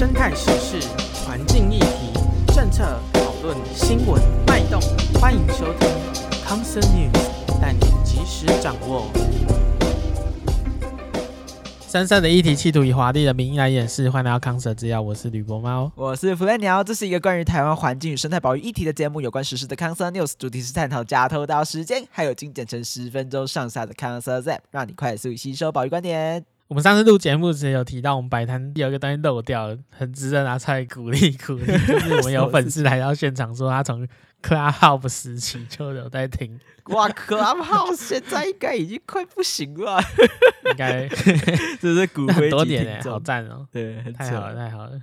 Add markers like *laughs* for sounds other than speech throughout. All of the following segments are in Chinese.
生态时事、环境议题、政策讨论、新闻脉动，欢迎收听康 Sir News，带你及时掌握。深色的议题，企图以华丽的名义来掩饰。欢迎来到康 Sir 制药，我是吕伯猫，我是弗雷鸟。这是一个关于台湾环境与生态保育议题的节目，有关时事的康 Sir News，主题是探讨假头刀时间，还有精简成十分钟上下的康 Sir Zap，让你快速吸收保育观点。我们上次录节目时有提到，我们摆摊有一个东西漏掉了，很值得拿出来鼓励鼓励。就是我们有粉丝来到现场说，他从 Clubhouse 时期就有在听。哇，Clubhouse 现在应该已经快不行了，应该这是骨灰级听众，好赞哦！对，太好了，太好了，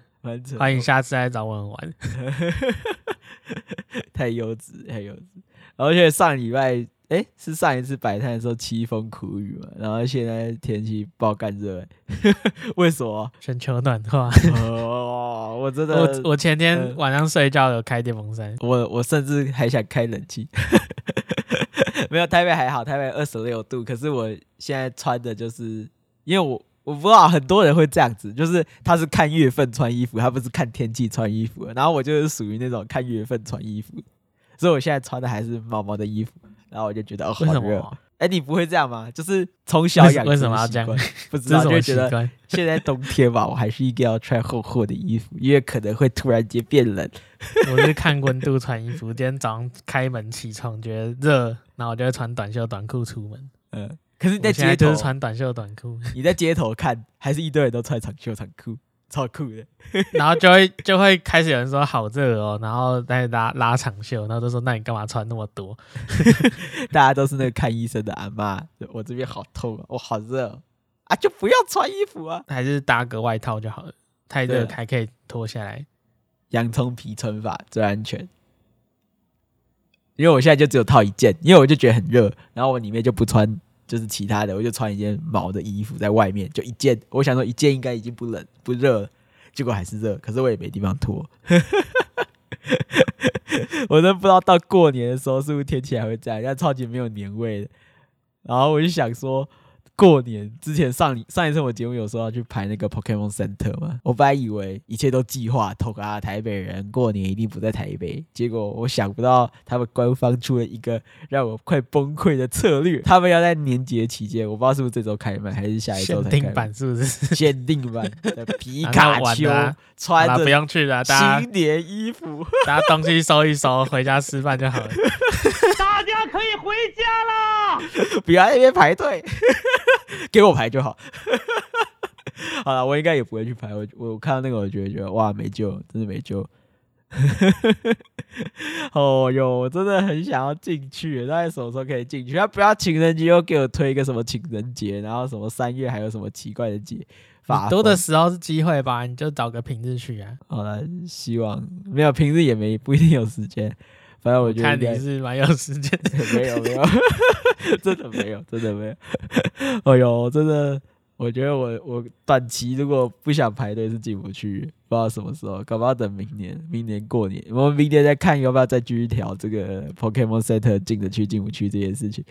欢迎下次来找我们玩。*laughs* 太幼稚，太幼稚，而且上礼拜。哎，是上一次摆摊的时候凄风苦雨嘛，然后现在天气爆干热，*laughs* 为什么？全球暖化。哦，我真的，我我前天晚上睡觉有开电风扇，我我甚至还想开冷气。*laughs* 没有，台北还好，台北二十六度，可是我现在穿的就是，因为我我不知道很多人会这样子，就是他是看月份穿衣服，他不是看天气穿衣服，然后我就是属于那种看月份穿衣服，所以我现在穿的还是毛毛的衣服。然后我就觉得哦，好热。哎，你不会这样吗？就是从小养为什么要这样？不知道就觉得现在冬天吧，我还是一定要穿厚厚的衣服，因为可能会突然间变冷。*laughs* 我是看温度穿衣服。今天早上开门起床觉得热，然后我就会穿短袖短裤出门。嗯，可是你在街头就是穿短袖短裤。你在街头看，还是一堆人都穿长袖长裤。超酷的，*laughs* 然后就会就会开始有人说好热哦，然后再拉拉长袖，然后就说那你干嘛穿那么多？*laughs* 大家都是那个看医生的阿嬷，我这边好痛啊，我好热啊，就不要穿衣服啊，还是搭个外套就好了，太热还可以脱下来。洋葱皮穿法最安全，因为我现在就只有套一件，因为我就觉得很热，然后我里面就不穿。就是其他的，我就穿一件毛的衣服在外面，就一件。我想说一件应该已经不冷不热，结果还是热。可是我也没地方脱，*laughs* 我都不知道到过年的时候是不是天气还会这样，但超级没有年味的。然后我就想说。过年之前上上一次我节目有说要去排那个 Pokemon Center 嘛，我本来以为一切都计划透啊，台北人过年一定不在台北，结果我想不到他们官方出了一个让我快崩溃的策略，他们要在年节期间，我不知道是不是这周开门还是下一周才开卖。*laughs* 限定版是不是？限定版的皮卡丘 *laughs* 穿着不用去了，新年衣服，*laughs* 大家东西收一收，回家吃饭就好了。大家可以回家啦，*laughs* 不要在那边排队。*laughs* 给我排就好，*laughs* 好了，我应该也不会去排。我我看到那个，我觉得觉得哇，没救，真的没救。哦哟，我真的很想要进去，大概什么时候可以进去？他不要情人节又给我推一个什么情人节，然后什么三月还有什么奇怪的节？多的时候是机会吧，你就找个平日去啊。好了，希望没有平日也没不一定有时间。反正我觉得看你是蛮有时间的，没有没有，*laughs* 真的没有，真的没有。*laughs* 哎呦，真的，我觉得我我短期如果不想排队是进不去，不知道什么时候，搞不好等明年，明年过年，我们明年再看要不要再继续调这个 Pokemon Center 进得去进不去这件事情。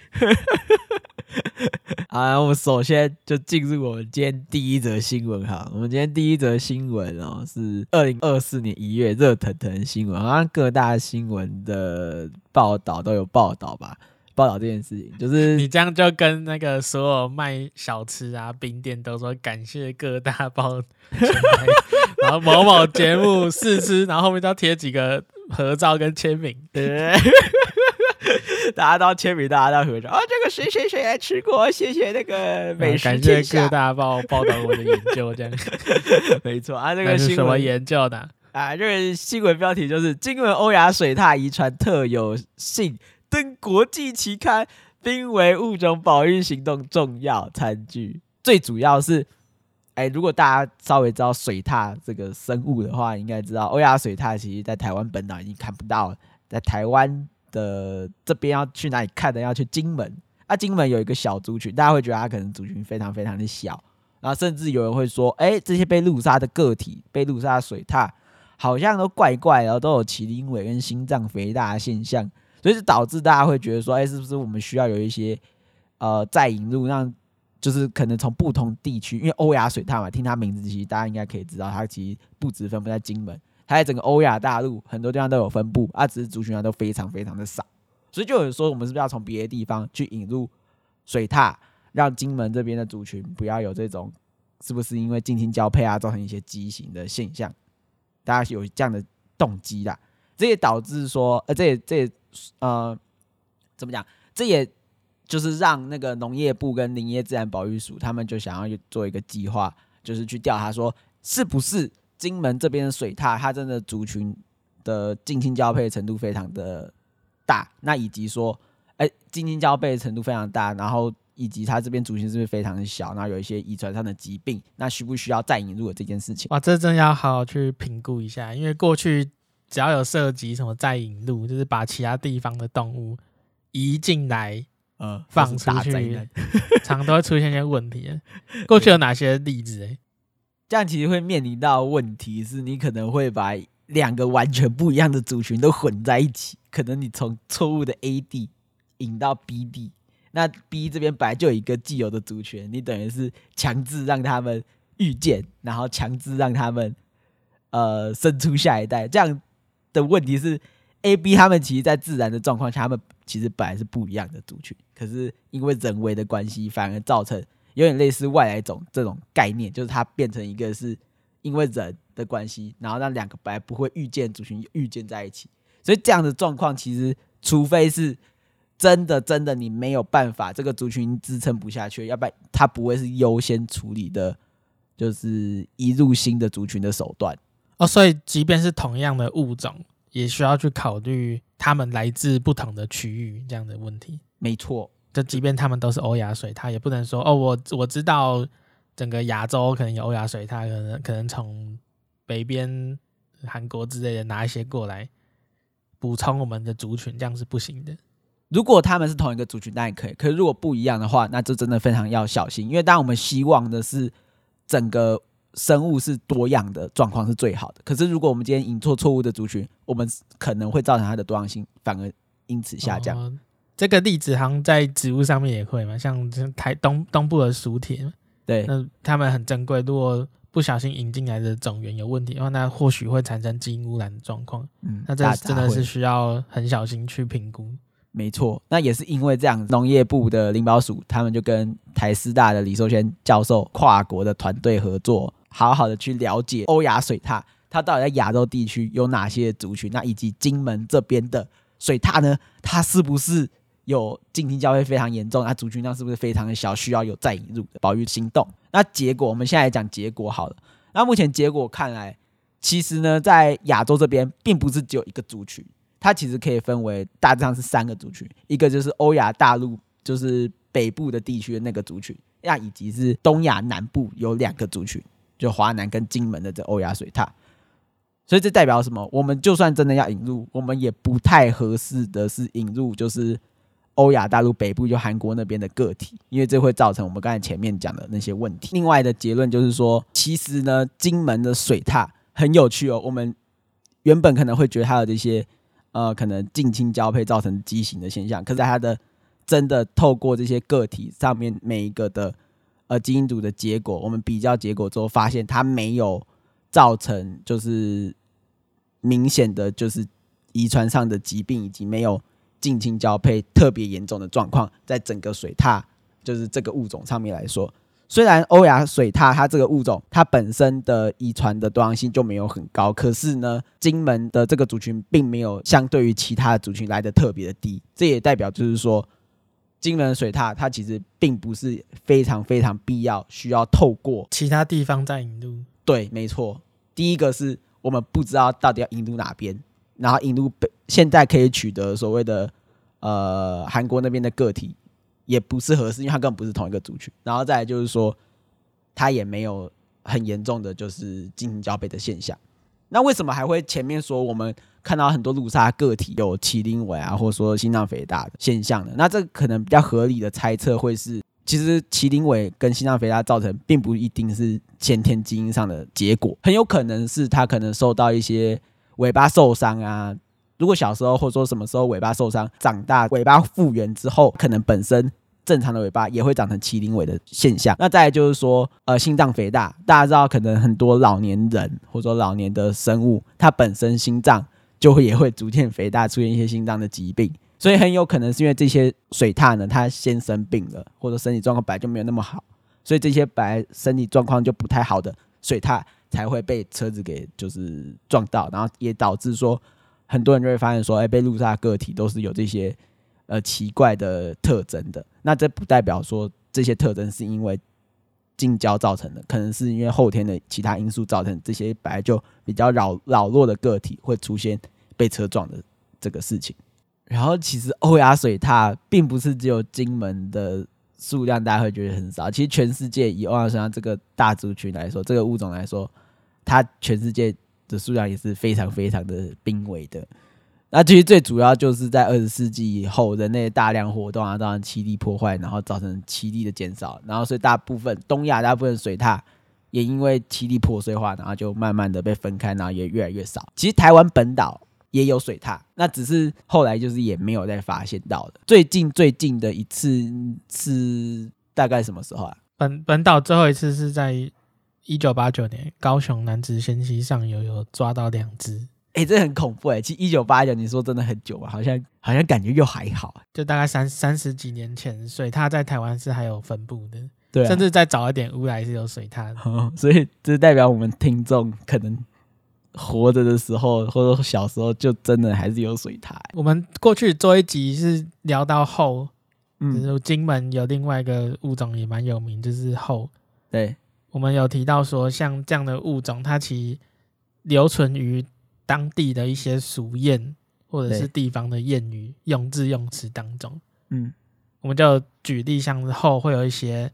*laughs* 好，我们首先就进入我们今天第一则新闻哈。我们今天第一则新闻哦，是二零二四年一月热腾腾新闻，好像各大新闻的报道都有报道吧？报道这件事情，就是 *laughs* 你这样就跟那个所有卖小吃啊、冰店都说感谢各大报，*laughs* 然后某某节目试吃，然后后面都要贴几个合照跟签名，对。大家都签名，大家都合照啊！这个谁谁谁来吃过？谢谢那个美食。感谢各大报报道我的研究，这样 *laughs* 没错啊。这个新闻什么研究的啊？这个新闻标题就是：金门欧亚水獭遗传特有性登国际期刊，濒危物种保育行动重要餐具。最主要是，哎、欸，如果大家稍微知道水獭这个生物的话，应该知道欧亚水獭其实在台湾本岛已经看不到了，在台湾。的这边要去哪里看的？要去金门啊！金门有一个小族群，大家会觉得它可能族群非常非常的小，然后甚至有人会说：“哎、这些被路杀的个体，被路杀的水獭，好像都怪怪，然后都有麒麟尾跟心脏肥大的现象。”所以就导致大家会觉得说：“哎、是不是我们需要有一些呃再引入，让就是可能从不同地区，因为欧亚水獭嘛，听它名字其实大家应该可以知道，它其实不止分布在金门，它在整个欧亚大陆很多地方都有分布，啊，只是族群啊都非常非常的少，所以就有人说，我们是不是要从别的地方去引入水獭，让金门这边的族群不要有这种，是不是因为近亲交配啊，造成一些畸形的现象？大家有这样的动机啦，这也导致说，呃，这也这也呃，怎么讲？这也。就是让那个农业部跟林业自然保育署，他们就想要做一个计划，就是去调查说，是不是金门这边的水獭，它真的族群的近亲交配程度非常的大，那以及说，哎，近亲交配程度非常大，然后以及它这边族群是不是非常的小，然后有一些遗传上的疾病，那需不需要再引入的这件事情？哇，这真要好好去评估一下，因为过去只要有涉及什么再引入，就是把其他地方的动物移进来。呃，放出去，常都会出现一些问题。过去有哪些例子？哎，这样其实会面临到问题，是你可能会把两个完全不一样的族群都混在一起。可能你从错误的 A 地引到 B 地，那 B 这边本来就有一个既有的族群，你等于是强制让他们遇见，然后强制让他们呃生出下一代。这样的问题是。A、B 他们其实，在自然的状况下，他们其实本来是不一样的族群，可是因为人为的关系，反而造成有点类似外来种这种概念，就是它变成一个是因为人的关系，然后让两个本来不会遇见族群遇见在一起，所以这样的状况，其实除非是真的真的你没有办法，这个族群支撑不下去，要不然它不会是优先处理的，就是移入新的族群的手段哦。所以，即便是同样的物种。也需要去考虑他们来自不同的区域这样的问题。没错，就即便他们都是欧亚水獭，也不能说哦，我我知道整个亚洲可能有欧亚水獭，可能可能从北边韩国之类的拿一些过来补充我们的族群，这样是不行的。如果他们是同一个族群，那也可以。可是如果不一样的话，那就真的非常要小心，因为当我们希望的是整个。生物是多样的状况是最好的，可是如果我们今天引错错误的族群，我们可能会造成它的多样性反而因此下降。哦，这个例子好像在植物上面也会嘛，像台东东部的薯铁，对，那他们很珍贵，如果不小心引进来的种源有问题的话，那或许会产生基因污染的状况。嗯，那这真的是需要很小心去评估。没错，那也是因为这样，农业部的林保署他们就跟台师大的李寿轩教授跨国的团队合作。好好的去了解欧亚水獭，它到底在亚洲地区有哪些族群？那以及金门这边的水獭呢？它是不是有近亲交配非常严重？那族群量是不是非常的小？需要有再引入的保育行动？那结果，我们现在来讲结果好了。那目前结果看来，其实呢，在亚洲这边并不是只有一个族群，它其实可以分为大致上是三个族群，一个就是欧亚大陆，就是北部的地区的那个族群，那以及是东亚南部有两个族群。就华南跟金门的这欧亚水獭，所以这代表什么？我们就算真的要引入，我们也不太合适的是引入就是欧亚大陆北部就韩国那边的个体，因为这会造成我们刚才前面讲的那些问题。另外的结论就是说，其实呢，金门的水獭很有趣哦。我们原本可能会觉得它有这些呃，可能近亲交配造成畸形的现象，可是它的真的透过这些个体上面每一个的。呃，基因组的结果，我们比较结果之后发现，它没有造成就是明显的就是遗传上的疾病，以及没有近亲交配特别严重的状况，在整个水獭就是这个物种上面来说，虽然欧亚水獭它这个物种它本身的遗传的多样性就没有很高，可是呢，金门的这个族群并没有相对于其他的族群来的特别的低，这也代表就是说。金门水獭，它其实并不是非常非常必要，需要透过其他地方在引入。对，没错。第一个是我们不知道到底要引入哪边，然后引入北现在可以取得所谓的呃韩国那边的个体，也不是合适，因为它根本不是同一个族群。然后再来就是说，它也没有很严重的就是进行交配的现象。那为什么还会前面说我们看到很多路杀个体有麒麟尾啊，或者说心脏肥大的现象呢？那这可能比较合理的猜测会是，其实麒麟尾跟心脏肥大造成，并不一定是先天基因上的结果，很有可能是它可能受到一些尾巴受伤啊。如果小时候或者说什么时候尾巴受伤，长大尾巴复原之后，可能本身正常的尾巴也会长成麒麟尾的现象。那再就是说，呃，心脏肥大，大家知道，可能很多老年人或者说老年的生物，它本身心脏就会也会逐渐肥大，出现一些心脏的疾病。所以很有可能是因为这些水獭呢，它先生病了，或者身体状况本来就没有那么好，所以这些本来身体状况就不太好的水獭才会被车子给就是撞到，然后也导致说很多人就会发现说，哎，被路杀个体都是有这些呃奇怪的特征的。那这不代表说这些特征是因为近交造成的，可能是因为后天的其他因素造成这些本来就比较老老弱的个体会出现被车撞的这个事情。然后其实欧亚水獭并不是只有金门的数量，大家会觉得很少。其实全世界以欧亚水獭这个大族群来说，这个物种来说，它全世界的数量也是非常非常的濒危的。那其实最主要就是在二十世纪以后，人类大量活动啊，造成栖地破坏，然后造成栖地的减少，然后所以大部分东亚大部分水獭也因为栖地破碎化，然后就慢慢的被分开，然后也越来越少。其实台湾本岛。也有水獭，那只是后来就是也没有再发现到的。最近最近的一次是大概什么时候啊？本本岛最后一次是在一九八九年，高雄男子先溪上游有抓到两只。哎、欸，这很恐怖哎、欸！其实一九八九，你说真的很久吧？好像好像感觉又还好，就大概三三十几年前，水獭在台湾是还有分布的。对、啊，甚至再早一点，乌来是有水獭的、哦。*laughs* 所以这代表我们听众可能。活着的时候，或者小时候，就真的还是有水獭。我们过去做一集是聊到后，嗯，就是金门有另外一个物种也蛮有名，就是后。对，我们有提到说，像这样的物种，它其实留存于当地的一些俗谚，或者是地方的谚语、用字用词当中。嗯，我们就举例，像是鱟会有一些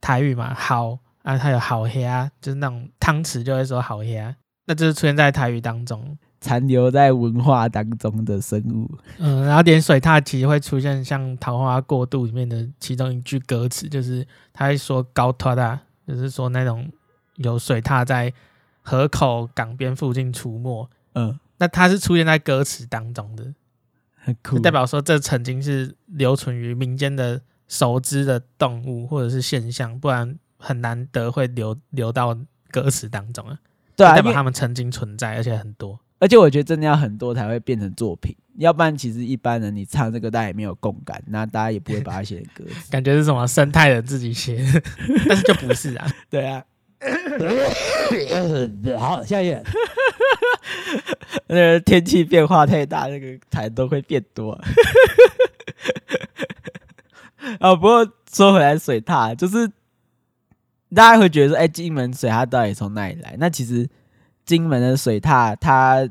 台语嘛，好啊，它有好黑啊，就是那种汤匙就会说好虾。那就是出现在台语当中，残留在文化当中的生物。嗯，然后点水獭其实会出现像《桃花过渡》里面的其中一句歌词，就是他会说“高托大”，就是说那种有水獭在河口港边附近出没。嗯，那它是出现在歌词当中的，很酷，代表说这曾经是留存于民间的熟知的动物或者是现象，不然很难得会留留到歌词当中啊。对啊，代表他们曾经存在，而且很多。而且我觉得真的要很多才会变成作品，要不然其实一般人你唱这个大家也没有共感，那大家也不会把它写成歌词。*laughs* 感觉是什么生态人自己写，*laughs* 但是就不是啊。对啊。*laughs* 好，下一页。那个天气变化太大，那个台都会变多。啊，不过说回来，水獭就是。大家会觉得说，哎、欸，金门水獭到底从哪里来？那其实金门的水獭，它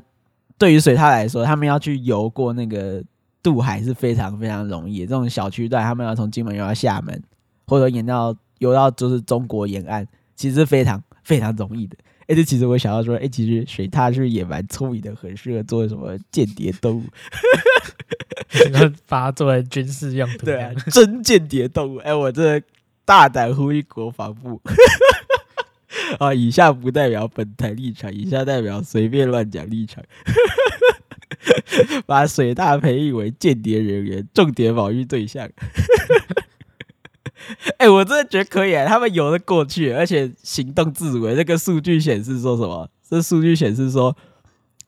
对于水獭来说，他们要去游过那个渡海是非常非常容易的。这种小区段，他们要从金门游到厦门，或者沿到游到就是中国沿岸，其实是非常非常容易的。哎、欸，这其实我想要说，哎、欸，其实水獭是不是也蛮聪明的，很适合做什么间谍动物？*laughs* 把它作为军事用途。对啊，真间谍动物。哎、欸，我这。大胆呼吁国防部 *laughs* 啊！以下不代表本台立场，以下代表随便乱讲立场。把水獭培育为间谍人员，重点保育对象。哎、欸，我真的觉得可以啊！他们游得过去，而且行动自如。这个数据显示说什么？这数据显示说，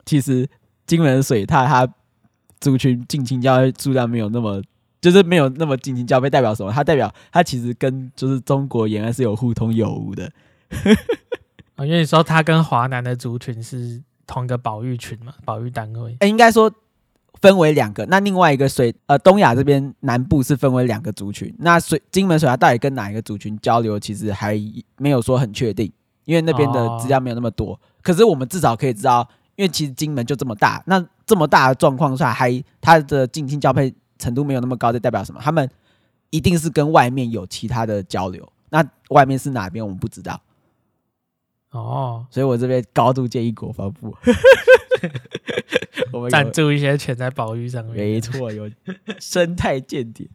其实金门水獭它族群近亲交配数量没有那么。就是没有那么近亲交配，代表什么？它代表它其实跟就是中国沿岸是有互通有无的。啊，*laughs* 因为你说他跟华南的族群是同一个保育群嘛，保育单位。哎，应该说分为两个。那另外一个水呃东亚这边南部是分为两个族群。那水金门水獭到底跟哪一个族群交流，其实还没有说很确定，因为那边的资料没有那么多。可是我们至少可以知道，因为其实金门就这么大，那这么大的状况下，还它的近亲交配。程度没有那么高，这代表什么？他们一定是跟外面有其他的交流。那外面是哪边？我们不知道。哦，所以我这边高度建议国防部，*laughs* 我们赞助一些钱在保育上面。没错，有生态间谍。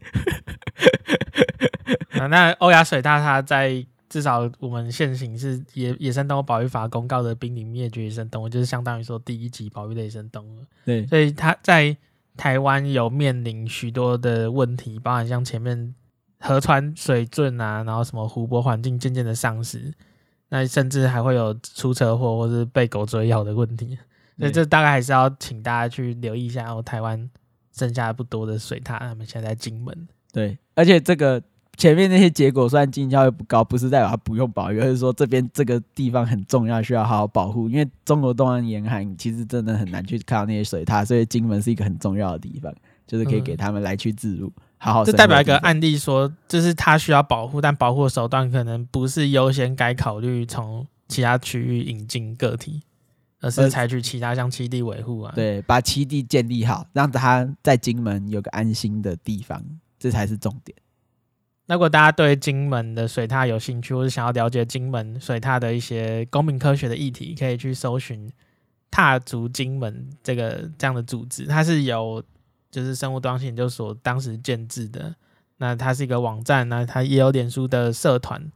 *laughs* 啊，那欧亚水獭它在至少我们现行是野野生动物保育法公告的濒临灭绝野生动物，就是相当于说第一级保育类野生动物。对，所以它在。台湾有面临许多的问题，包含像前面河川水圳啊，然后什么湖泊环境渐渐的丧失，那甚至还会有出车祸或是被狗追咬的问题。所以这大概还是要请大家去留意一下哦，台湾剩下不多的水獭，他们现在在金门。对，而且这个前面那些结果虽然经济效益不高，不是代表它不用保育，而是说这边这个地方很重要，需要好好保护。因为中国东岸沿海其实真的很难去看到那些水獭，所以金门是一个很重要的地方，就是可以给他们来去自如。嗯好好，这代表一个案例说，就是它需要保护，但保护的手段可能不是优先该考虑从其他区域引进个体，而是采取其他像栖地维护啊，对，把栖地建立好，让它在金门有个安心的地方，这才是重点。那如果大家对金门的水獭有兴趣，或是想要了解金门水獭的一些公民科学的议题，可以去搜寻“踏足金门”这个这样的组织，它是由。就是生物多样性研究所当时建制的，那它是一个网站，那它也有脸书的社团，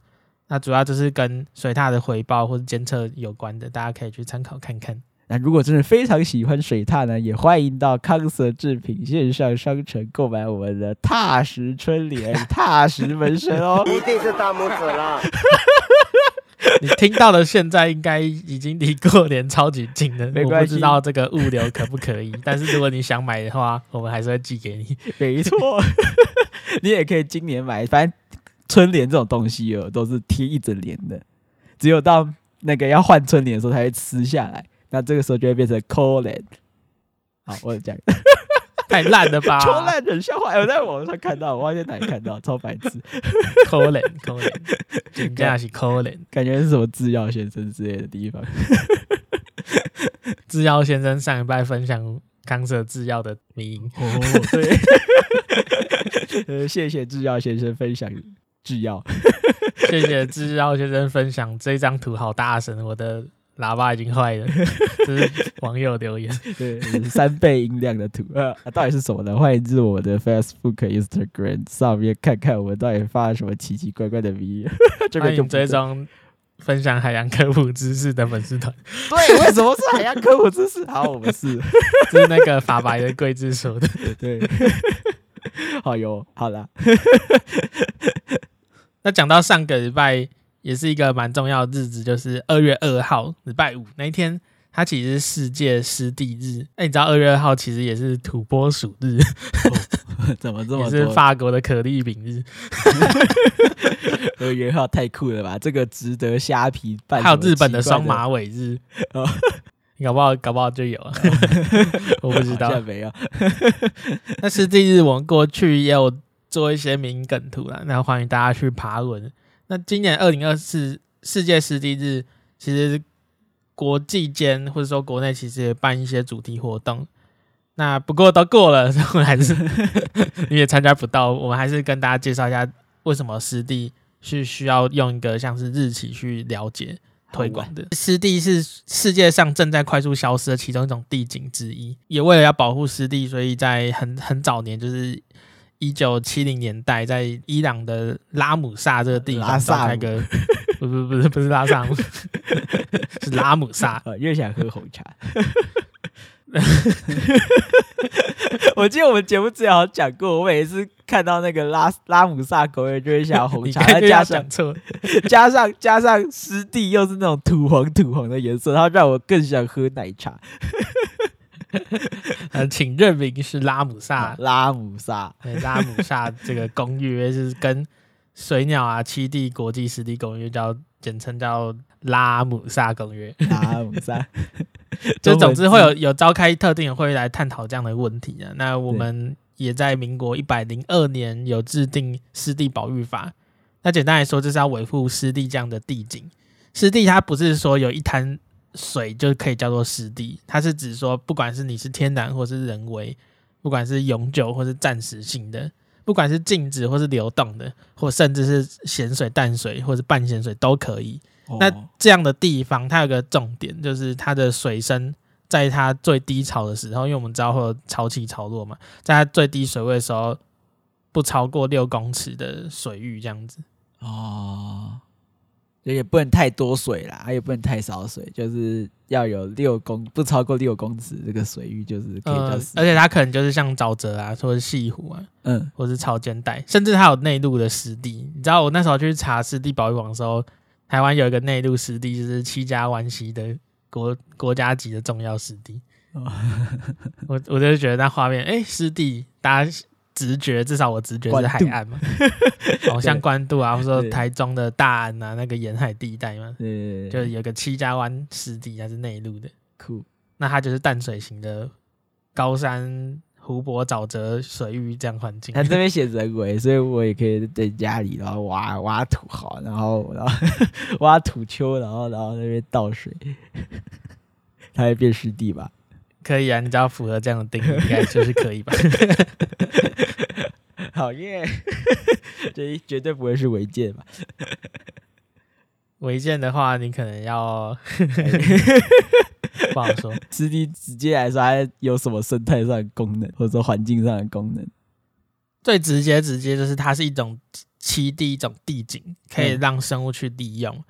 那主要就是跟水獭的回报或者监测有关的，大家可以去参考看看。那如果真的非常喜欢水獭呢，也欢迎到康 Sir 制品线上商城购买我们的踏石春联、*laughs* 踏石纹身哦，一定是大拇指了。你听到的现在应该已经离过年超级近了，我不知道这个物流可不可以，但是如果你想买的话，我们还是会寄给你。*laughs* 没错，*laughs* 你也可以今年买，反正春联这种东西哦，都是贴一整年的，只有到那个要换春联的时候才会撕下来，那这个时候就会变成扣联。好，我讲。太烂了吧！*laughs* 超烂的笑话，我在网上看到，我忘记哪里看到，超白痴。可怜可怜，真的是可怜，感觉是什么制药先生之类的地方。制药先生上一拜分享康 Sir 制药的名哦，对，呃，谢谢制药先生分享制药，谢谢制药先生分享这张图好大声，我的。喇叭已经坏了，这是网友留言。对，三倍音量的图啊，到底是什么呢？欢迎至我的 Facebook、Instagram 上面看看我们到底发了什么奇奇怪怪的 V。欢迎追踪分享海洋科普知识的粉丝团。*laughs* 对，为什么是海洋科普知识？好，我们是，*laughs* 是那个法白的贵志说的。*laughs* 对，好哟，好了。那讲到上个礼拜。也是一个蛮重要的日子，就是二月二号，礼拜五那一天，它其实是世界湿地日。哎，你知道二月二号其实也是土拨鼠日？哦、*laughs* 怎么这么多？是法国的可丽饼日。二月二号太酷了吧？这个值得虾皮办。还有日本的双马尾日，哦、搞不好搞不好就有了，*laughs* 我不知道。没有。那湿地日我们过去也有做一些名梗图啦，那欢迎大家去爬文。那今年二零二四世界湿地日，其实国际间或者说国内其实也办一些主题活动。那不过都过了，*laughs* 我们还是 *laughs* 你也参加不到。我们还是跟大家介绍一下，为什么湿地是需要用一个像是日期去了解推广的。湿地是世界上正在快速消失的其中一种地景之一，也为了要保护湿地，所以在很很早年就是。一九七零年代，在伊朗的拉姆萨这个地方召开个，*laughs* 不不不是不是拉萨姆，*laughs* 是拉姆萨。*laughs* 呃，越想喝红茶。我记得我们节目之前好像讲过，我每一次看到那个拉拉姆萨狗园，就会想要红茶，再加上加上加上湿地又是那种土黄土黄的颜色，它让我更想喝奶茶。*laughs* 呃，请认明是拉姆萨，拉姆萨，拉姆萨这个公约是跟水鸟啊七地国际湿地公约叫简称叫拉姆萨公约。拉姆萨，*laughs* 就总之会有有召开特定的会议来探讨这样的问题啊。那我们也在民国一百零二年有制定湿地保育法。那简单来说，就是要维护湿地这样的地景。湿地它不是说有一滩。水就可以叫做湿地，它是指说，不管是你是天然或是人为，不管是永久或是暂时性的，不管是静止或是流动的，或甚至是咸水、淡水或是半咸水都可以。哦、那这样的地方，它有个重点，就是它的水深在它最低潮的时候，因为我们知道会有潮起潮落嘛，在它最低水位的时候，不超过六公尺的水域这样子。哦。也不能太多水啦，也不能太少水，就是要有六公不超过六公尺这个水域，就是可以。而且它可能就是像沼泽啊，或者西湖啊，嗯，或是潮间带，甚至它有内陆的湿地。你知道我那时候去查湿地保育网的时候，台湾有一个内陆湿地，就是七家湾溪的国国家级的重要湿地。哦、*laughs* 我我就觉得那画面，哎、欸，湿地，大家。直觉，至少我直觉是海岸嘛，*laughs* 好像关渡啊，或者说台中的大安啊，那个沿海地带嘛，对，就是有个七家湾湿地，它是内陆的，酷。那它就是淡水型的高山、湖泊、沼泽、水域这样环境。它这边写人为，*laughs* 所以我也可以在家里，然后挖挖土好，然后然后 *laughs* 挖土丘，然后然后那边倒水，它会变湿地吧？可以啊，你只要符合这样的定义，应该就是可以吧？*laughs* 好耶，*laughs* 这绝对不会是违建吧？违建的话，你可能要 *laughs* 不好说。湿地直接来说，它有什么生态上的功能，或者说环境上的功能？最直接直接就是它是一种栖地，一种地景，可以让生物去利用。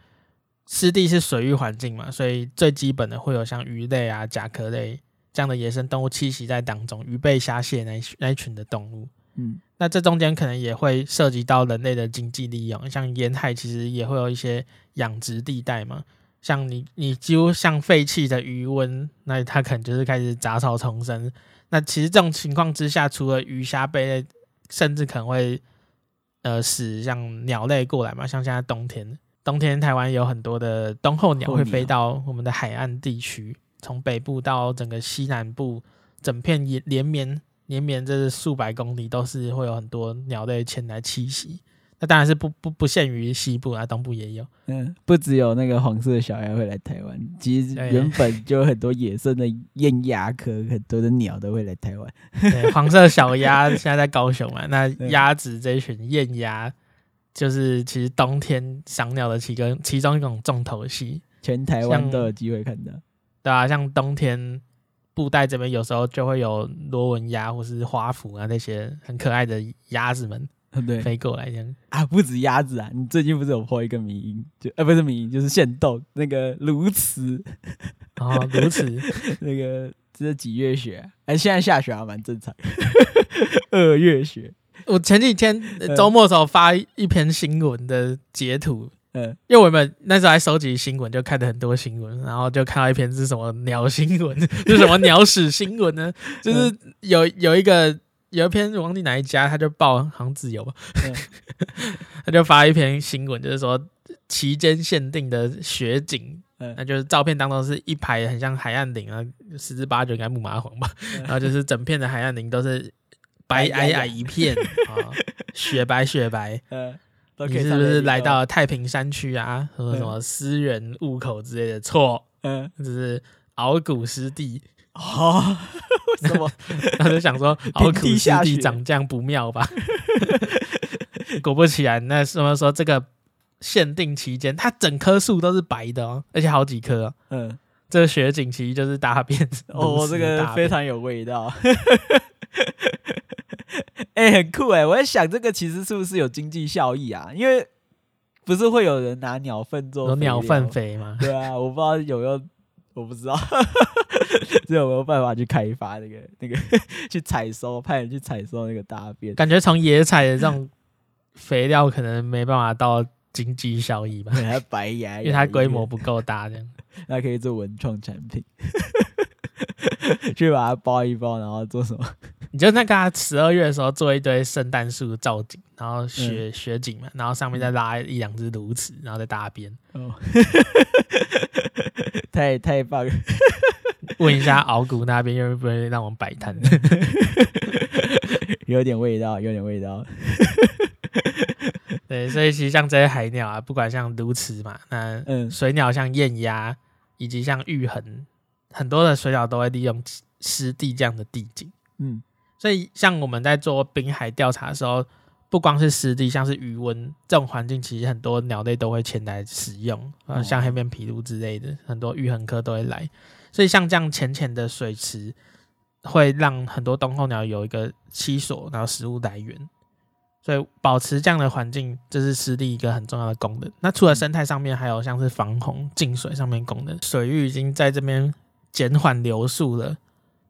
湿、嗯、地是水域环境嘛，所以最基本的会有像鱼类啊、甲壳类。这样的野生动物栖息在当中，鱼贝虾蟹那一那一群的动物，嗯，那这中间可能也会涉及到人类的经济利用，像沿海其实也会有一些养殖地带嘛，像你你几乎像废弃的鱼温，那它可能就是开始杂草丛生。那其实这种情况之下，除了鱼虾贝类，甚至可能会呃使像鸟类过来嘛，像现在冬天，冬天台湾有很多的冬候鸟会飞到我们的海岸地区。从北部到整个西南部，整片连连绵连绵，这是数百公里，都是会有很多鸟类前来栖息。那当然是不不不限于西部啊，东部也有。嗯，不只有那个黄色的小鸭会来台湾，其实原本就有很多野生的雁鸭科，很多的鸟都会来台湾。对，黄色小鸭现在在高雄嘛，那 *laughs* 鸭子这一群雁鸭，就是其实冬天赏鸟的其中其中一种重头戏，全台湾都有机会看到。对啊，像冬天布袋这边有时候就会有罗纹鸭或是花蝠啊那些很可爱的鸭子们，*laughs* 对，飞过来这样啊，不止鸭子啊，你最近不是有破一个迷因，就呃、啊、不是迷因，就是限动那个鸬鹚 *laughs* 哦，鸬鹚那个这是几月雪？哎，现在下雪还蛮正常，*laughs* 二月雪。我前几天周末的时候发一篇新闻的截图。嗯，因为我们那时候还收集新闻，就看了很多新闻，然后就看到一篇是什么鸟新闻，*laughs* 是什么鸟屎新闻呢？*laughs* 就是有有一个有一篇忘记哪一家，他就报好像自由吧，嗯、*laughs* 他就发一篇新闻，就是说期间限定的雪景，嗯、那就是照片当中是一排很像海岸林啊，十之八九应该木麻黄吧，嗯、然后就是整片的海岸林都是白皑皑。一片啊，雪白雪白，嗯你是不是来到了太平山区啊？什么什么思源雾口之类的？错，嗯，就是鳌鼓湿地。哦，为 *laughs* 什么？*laughs* 他就想说鳌鼓湿地长这样不妙吧？*laughs* 果不其然，那什么说这个限定期间，它整棵树都是白的哦，而且好几棵哦。嗯，这个雪景其实就是大便。哦，这个非常有味道。*laughs* 哎、欸，很酷哎！我在想，这个其实是不是有经济效益啊？因为不是会有人拿鸟粪做有鸟粪肥吗？对啊，我不知道有没有，我不知道 *laughs* 这有没有办法去开发那个那个去采收，派人去采收那个大便。感觉从野采的这种肥料可能没办法到经济效益吧？*laughs* 它白牙，因为它规模不够大，这样它可以做文创产品，*laughs* 去把它包一包，然后做什么？*laughs* 你就那个十二月的时候做一堆圣诞树造景，然后雪、嗯、雪景嘛，然后上面再拉一两只鸬鹚，然后再搭边。哦，*laughs* 太太棒了！问一下鳌骨那边愿不愿意让我们摆摊？有点味道，有点味道。对，所以其实像这些海鸟啊，不管像鸬鹚嘛，那水鸟像雁鸭，以及像玉鴴，很多的水鸟都会利用湿地这样的地景。嗯。所以，像我们在做滨海调查的时候，不光是湿地，像是鱼温这种环境，其实很多鸟类都会前来使用，啊，像黑面琵鹭之类的，很多鷸鴴科都会来。所以，像这样浅浅的水池，会让很多冬候鸟有一个栖所，然后食物来源。所以保持这样的环境，这是湿地一个很重要的功能。那除了生态上面，还有像是防洪、净水上面功能，水域已经在这边减缓流速了。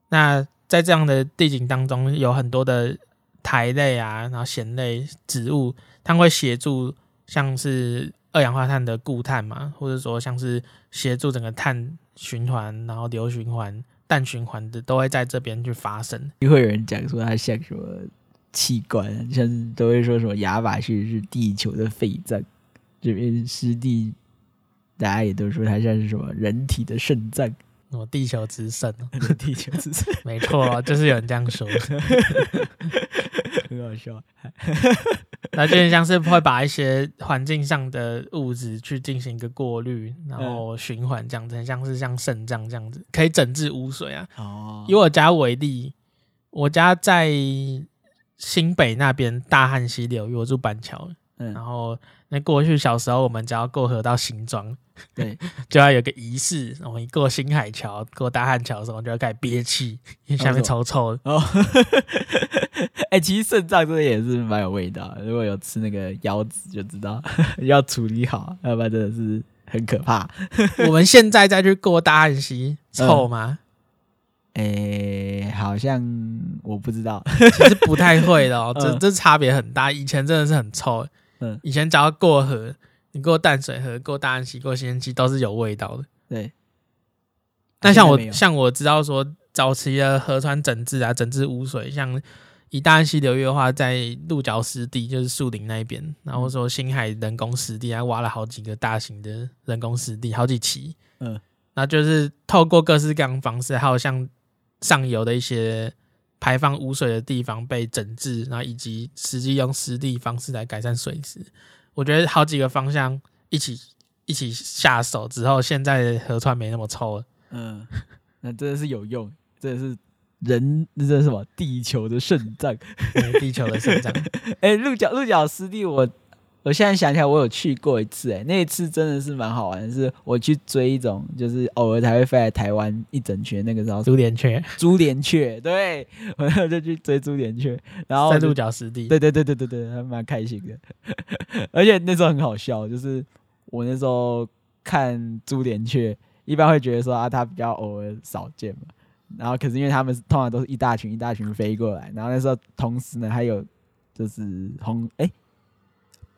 那在这样的地景当中，有很多的苔类啊，然后藓类植物，它会协助像是二氧化碳的固碳嘛，或者说像是协助整个碳循环，然后硫循环、氮循环的，都会在这边去发生。会有人讲说它像什么？器官，像是都会说什么亚马逊是地球的肺脏，这边湿地，大家也都说它像是什么人体的肾脏，么地球之肾，*laughs* 地球之肾，*laughs* 没错，就是有人这样说，*laughs* 很好笑。那就像是会把一些环境上的物质去进行一个过滤，然后循环这样子，像是像肾脏这样子，可以整治污水啊。哦，以我家为例，我家在。新北那边大汉溪流域，我住板桥，嗯，然后那过去小时候我们只要过河到新庄，*laughs* 对，就要有个仪式，我们一过新海桥、过大汉桥的时候，就要开始憋气，因为下面臭臭的。哦，哎、欸，其实肾脏真的也是蛮有味道，如果有吃那个腰子就知道 *laughs* 要处理好，要不然真的是很可怕。我们现在再去过大汉溪，臭吗？嗯诶、欸，好像我不知道，其实不太会的哦。*laughs* 这这差别很大。以前真的是很臭，嗯，以前只要过河，你过淡水河、过大安溪、过新垦溪都是有味道的。对。但像我像我知道说，早期的河川整治啊，整治污水，像以大安溪流域的话，在鹿角湿地就是树林那一边，然后说新海人工湿地还挖了好几个大型的人工湿地，好几期，嗯，那就是透过各式各样的方式，还有像。上游的一些排放污水的地方被整治，然后以及实际用湿地方式来改善水质，我觉得好几个方向一起一起下手之后，现在的河川没那么臭了。嗯，那真的是有用，真的是人，这是什么？地球的肾脏，地球的肾脏。*laughs* 哎、欸，鹿角鹿角湿地我。我现在想起来，我有去过一次，哎，那一次真的是蛮好玩的。是我去追一种，就是偶尔才会飞来台湾一整圈，那个时候珠帘雀，珠帘雀，对，我就去追珠帘雀，然后在鹿角湿地，对对对对对对，还蛮开心的。*laughs* 而且那时候很好笑，就是我那时候看珠帘雀，一般会觉得说啊，它比较偶尔少见嘛，然后可是因为他们通常都是一大群一大群飞过来，然后那时候同时呢还有就是红哎。欸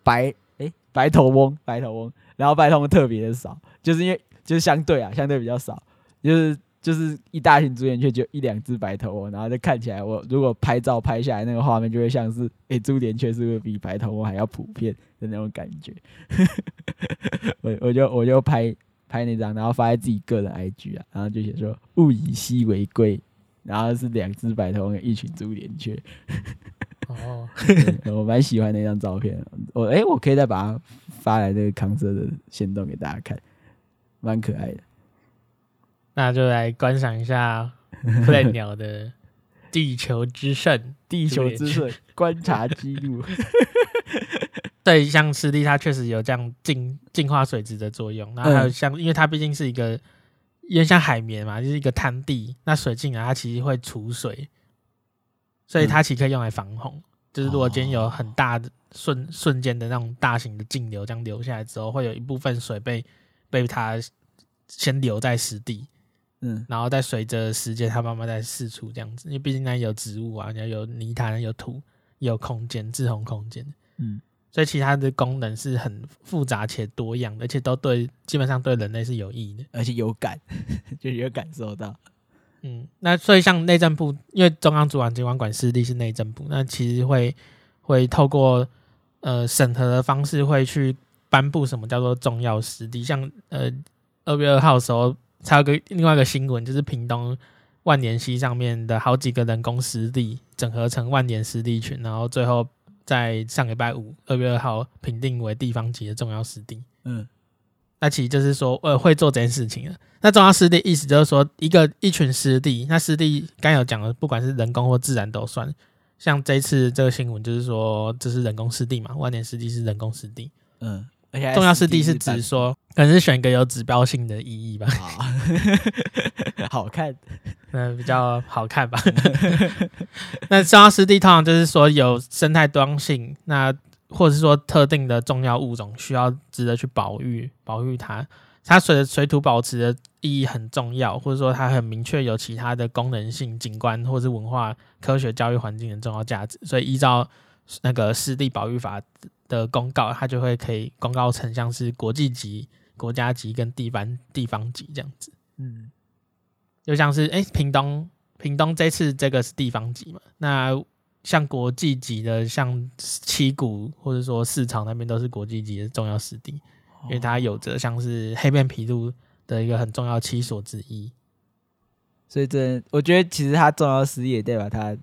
白诶、白头翁，白头翁，然后白头翁特别的少，就是因为就是相对啊，相对比较少，就是就是一大群珠帘雀就一两只白头翁，然后就看起来我如果拍照拍下来那个画面就会像是诶、欸，珠帘雀是不是比白头翁还要普遍的那种感觉？*laughs* 我我就我就拍拍那张，然后发在自己个人 IG 啊，然后就写说物以稀为贵，然后是两只白头翁，一群珠帘雀。哦，*laughs* 我蛮喜欢那张照片，我哎、欸，我可以再把它发来这个康社的行动给大家看，蛮可爱的。那就来观赏一下飞 *laughs* 鸟的地球之肾，地球之肾观察记录。*laughs* 对，像湿地，它确实有这样净净化水质的作用。然后还有像，因为它毕竟是一个，因为像海绵嘛，就是一个滩地，那水进来，它其实会储水。所以它其实可以用来防洪，嗯、就是如果今天有很大的瞬瞬间的那种大型的径流这样流下来之后，会有一部分水被被它先留在实地，嗯，然后再随着时间它慢慢再释出这样子，因为毕竟那有植物啊，有泥潭、有土、有空间、滞洪空间，嗯，所以其他的功能是很复杂且多样，而且都对基本上对人类是有益的，而且有感，*laughs* 就有感受到。嗯，那所以像内政部，因为中央主管机关管湿地是内政部，那其实会会透过呃审核的方式，会去颁布什么叫做重要湿地。像呃二月二号的时候，才有个另外一个新闻，就是屏东万年溪上面的好几个人工湿地整合成万年湿地群，然后最后在上礼拜五二月二号评定为地方级的重要湿地。嗯。那其实就是说，呃，会做这件事情了。那重要湿地意思就是说，一个一群湿地，那湿地刚有讲的，不管是人工或自然都算。像这次这个新闻就是说，这是人工湿地嘛，万年湿地是人工湿地。嗯，而且重要湿地是指说，可能是选一个有指标性的意义吧。*laughs* 好看，嗯，比较好看吧。*laughs* *laughs* 那重要湿地通常就是说有生态多样性，那或者是说特定的重要物种需要值得去保育，保育它。它随着水土保持的意义很重要，或者说它很明确有其他的功能性、景观或是文化、科学、教育环境的重要价值，所以依照那个湿地保育法的公告，它就会可以公告成像是国际级、国家级跟地方地方级这样子。嗯，就像是哎、欸，屏东屏东这次这个是地方级嘛？那像国际级的，像七股或者说市场那边都是国际级的重要湿地。因为它有着像是黑面琵鹭的一个很重要栖所之一，所以这我觉得其实它重要湿地也代表它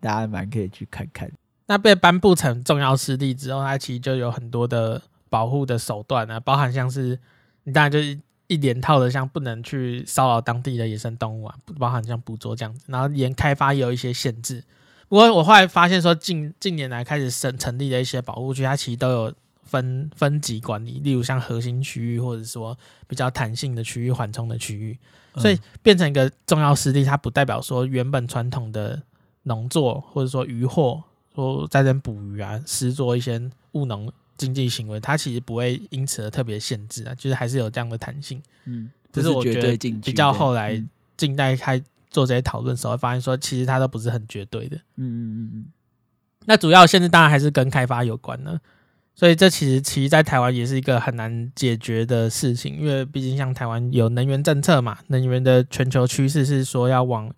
大家蛮可以去看看。那被颁布成重要湿地之后，它其实就有很多的保护的手段啊，包含像是你当然就是一连套的，像不能去骚扰当地的野生动物啊，包含像捕捉这样子，然后连开发也有一些限制。不过我后来发现说近近年来开始成成立的一些保护区，它其实都有。分分级管理，例如像核心区域，或者说比较弹性的区域、缓冲的区域，所以变成一个重要湿地，它不代表说原本传统的农作或者说渔获，说在这捕鱼啊、施作一些务农经济行为，它其实不会因此而特别限制啊，就是还是有这样的弹性。嗯，这是我觉得比较后来近代开做这些讨论的时候，发现说其实它都不是很绝对的。嗯嗯嗯嗯。那主要限制当然还是跟开发有关呢。所以这其实其实，在台湾也是一个很难解决的事情，因为毕竟像台湾有能源政策嘛，能源的全球趋势是说要往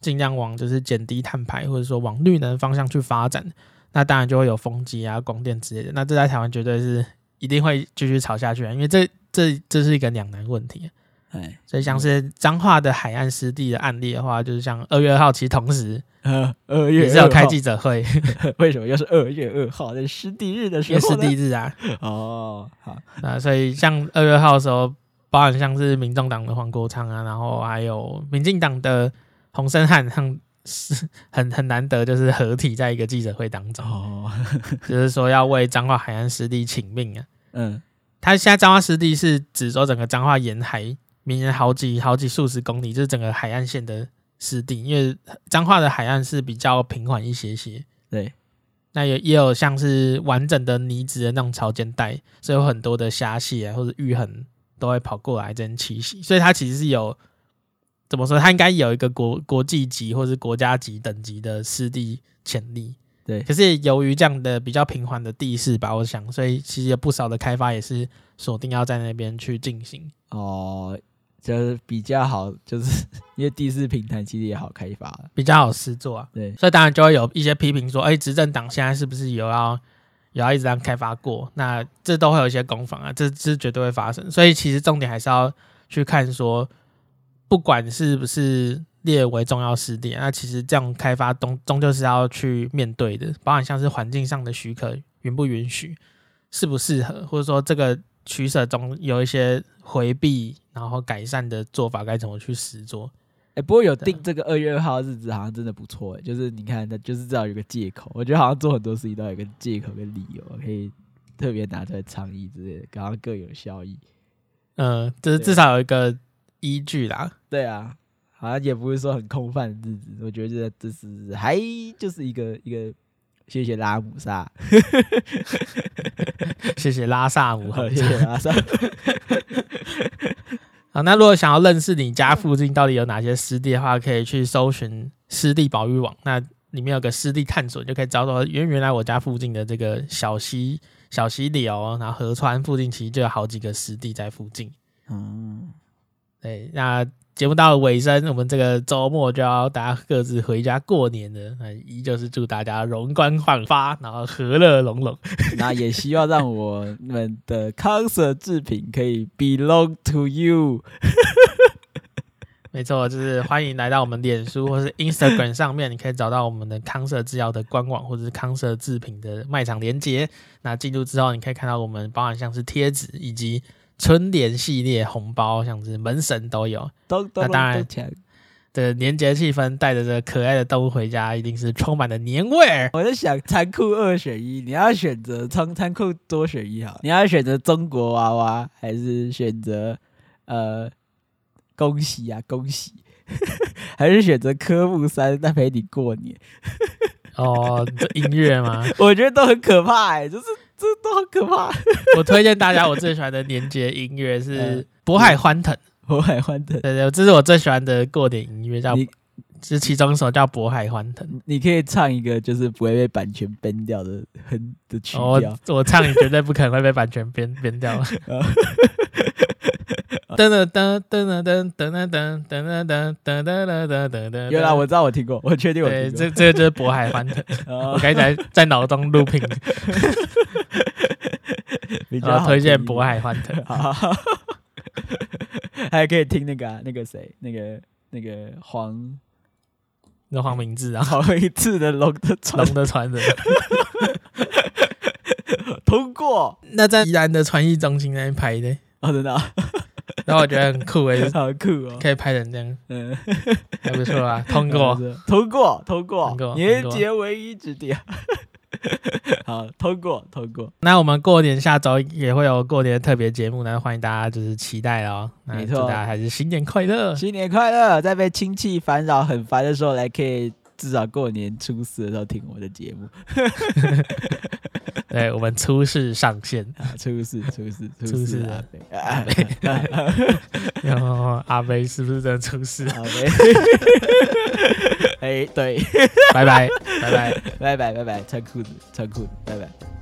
尽量往就是减低碳排，或者说往绿能方向去发展，那当然就会有风机啊、光电之类的，那这在台湾绝对是一定会继续吵下去啊，因为这这这是一个两难问题。哎，所以像是彰化的海岸湿地的案例的话，就是像二月二号，其实同时 *laughs* 呃，二月也是要开记者会，*laughs* 为什么又是二月二号？在湿地日的时候，湿地日啊。*laughs* 哦，好，那所以像二月二号的时候，包含像是民众党的黄国昌啊，然后还有民进党的洪申翰，很很很难得，就是合体在一个记者会当中，哦，就是说要为彰化海岸湿地请命啊。嗯，他现在彰化湿地是指说整个彰化沿海。绵延好几好几数十公里，就是整个海岸线的湿地，因为彰化的海岸是比较平缓一些些。对，那也也有像是完整的泥质的那种潮间带，所以有很多的虾蟹啊或者玉痕都会跑过来这边栖息，所以它其实是有怎么说？它应该有一个国国际级或是国家级等级的湿地潜力。对，可是由于这样的比较平缓的地势吧，我想，所以其实有不少的开发也是锁定要在那边去进行。哦。就是比较好，就是 *laughs* 因为地势平坦，其实也好开发，比较好施做啊。对，所以当然就会有一些批评说，哎、欸，执政党现在是不是有要有要一直这样开发过？那这都会有一些攻防啊，这这绝对会发生。所以其实重点还是要去看说，不管是不是列为重要试点，那其实这样开发终终究是要去面对的，包含像是环境上的许可允不允许，适不适合，或者说这个。取舍中有一些回避，然后改善的做法该怎么去实做？哎、欸，不过有定这个二月二号日子，好像真的不错哎。就是你看，那就是至少有个借口。我觉得好像做很多事情都有个借口跟理由，可以特别拿出来倡议之类的，刚刚各有效益。嗯，就是至少有一个依据啦。对啊，好像也不是说很空泛的日子。我觉得这是还就是一个一个。谢谢拉姆萨，*laughs* 谢谢拉萨姆，*laughs* 谢谢拉萨。*laughs* 好，那如果想要认识你家附近到底有哪些湿地的话，可以去搜寻湿地保育网，那里面有个湿地探索，就可以找到原原来我家附近的这个小溪、小溪流，然后河川附近其实就有好几个湿地在附近。嗯，对，那。节目到了尾声，我们这个周末就要大家各自回家过年了。那依旧是祝大家容光焕发，然后和乐融融。*laughs* 那也希望让我们的康 Sir 制品可以 belong to you。*laughs* 没错，就是欢迎来到我们脸书或是 Instagram 上面，你可以找到我们的康 Sir 制药的官网或者是康 Sir 制品的卖场连接。那进入之后，你可以看到我们包含像是贴纸以及。春联系列红包，像是门神都有，那当然，的年节气氛，带着这可爱的动物回家，一定是充满了年味儿。我在想，残酷二选一，你要选择仓残酷多选一好，你要选择中国娃娃，还是选择呃恭喜啊恭喜，*laughs* 还是选择科目三在陪你过年？*laughs* 哦，这音乐吗？我觉得都很可怕哎、欸，就是这都好可怕。*laughs* 我推荐大家，我最喜欢的年节音乐是 *laughs*《渤海欢腾》。渤海欢腾，对对，这是我最喜欢的过年音乐，叫你是其中一首叫《渤海欢腾》。你可以唱一个就是不会被版权编掉的很的曲调。我我唱，你绝对不可能会被版权编编掉。*laughs* 噔噔噔噔噔噔噔噔噔噔噔噔噔噔噔噔。原来我知道，我听过，我确定我听过。对，这这个就是《渤海欢腾》。我刚才在脑中录屏，*laughs* 比较推荐《渤海欢腾》。*laughs* 还可以听那个、啊、那个谁，那个那个黄，那黄明志啊，*laughs* 黄明志的龙的传龙的传人，通过。那在宜兰的传艺中心那边拍的，哦，真的、啊。然后我觉得很酷诶、欸，好酷哦，可以拍成这样，嗯，还不错啊。通过，通过，通过，年节唯一指点。好，通过，通过。那我们过年下周也会有过年的特别节目呢，欢迎大家就是期待哦。没错，祝大家还是新年快乐，新年快乐！在被亲戚烦扰很烦的时候，来可以至少过年初四的时候听我的节目。*laughs* 对，我们初四上线，初四，初四，初四阿飞，阿飞，*laughs* 然后阿飞是不是真的初四？阿飞，*laughs* 哎，对，拜拜，拜拜，拜拜，拜拜，穿裤子，穿裤子，拜拜。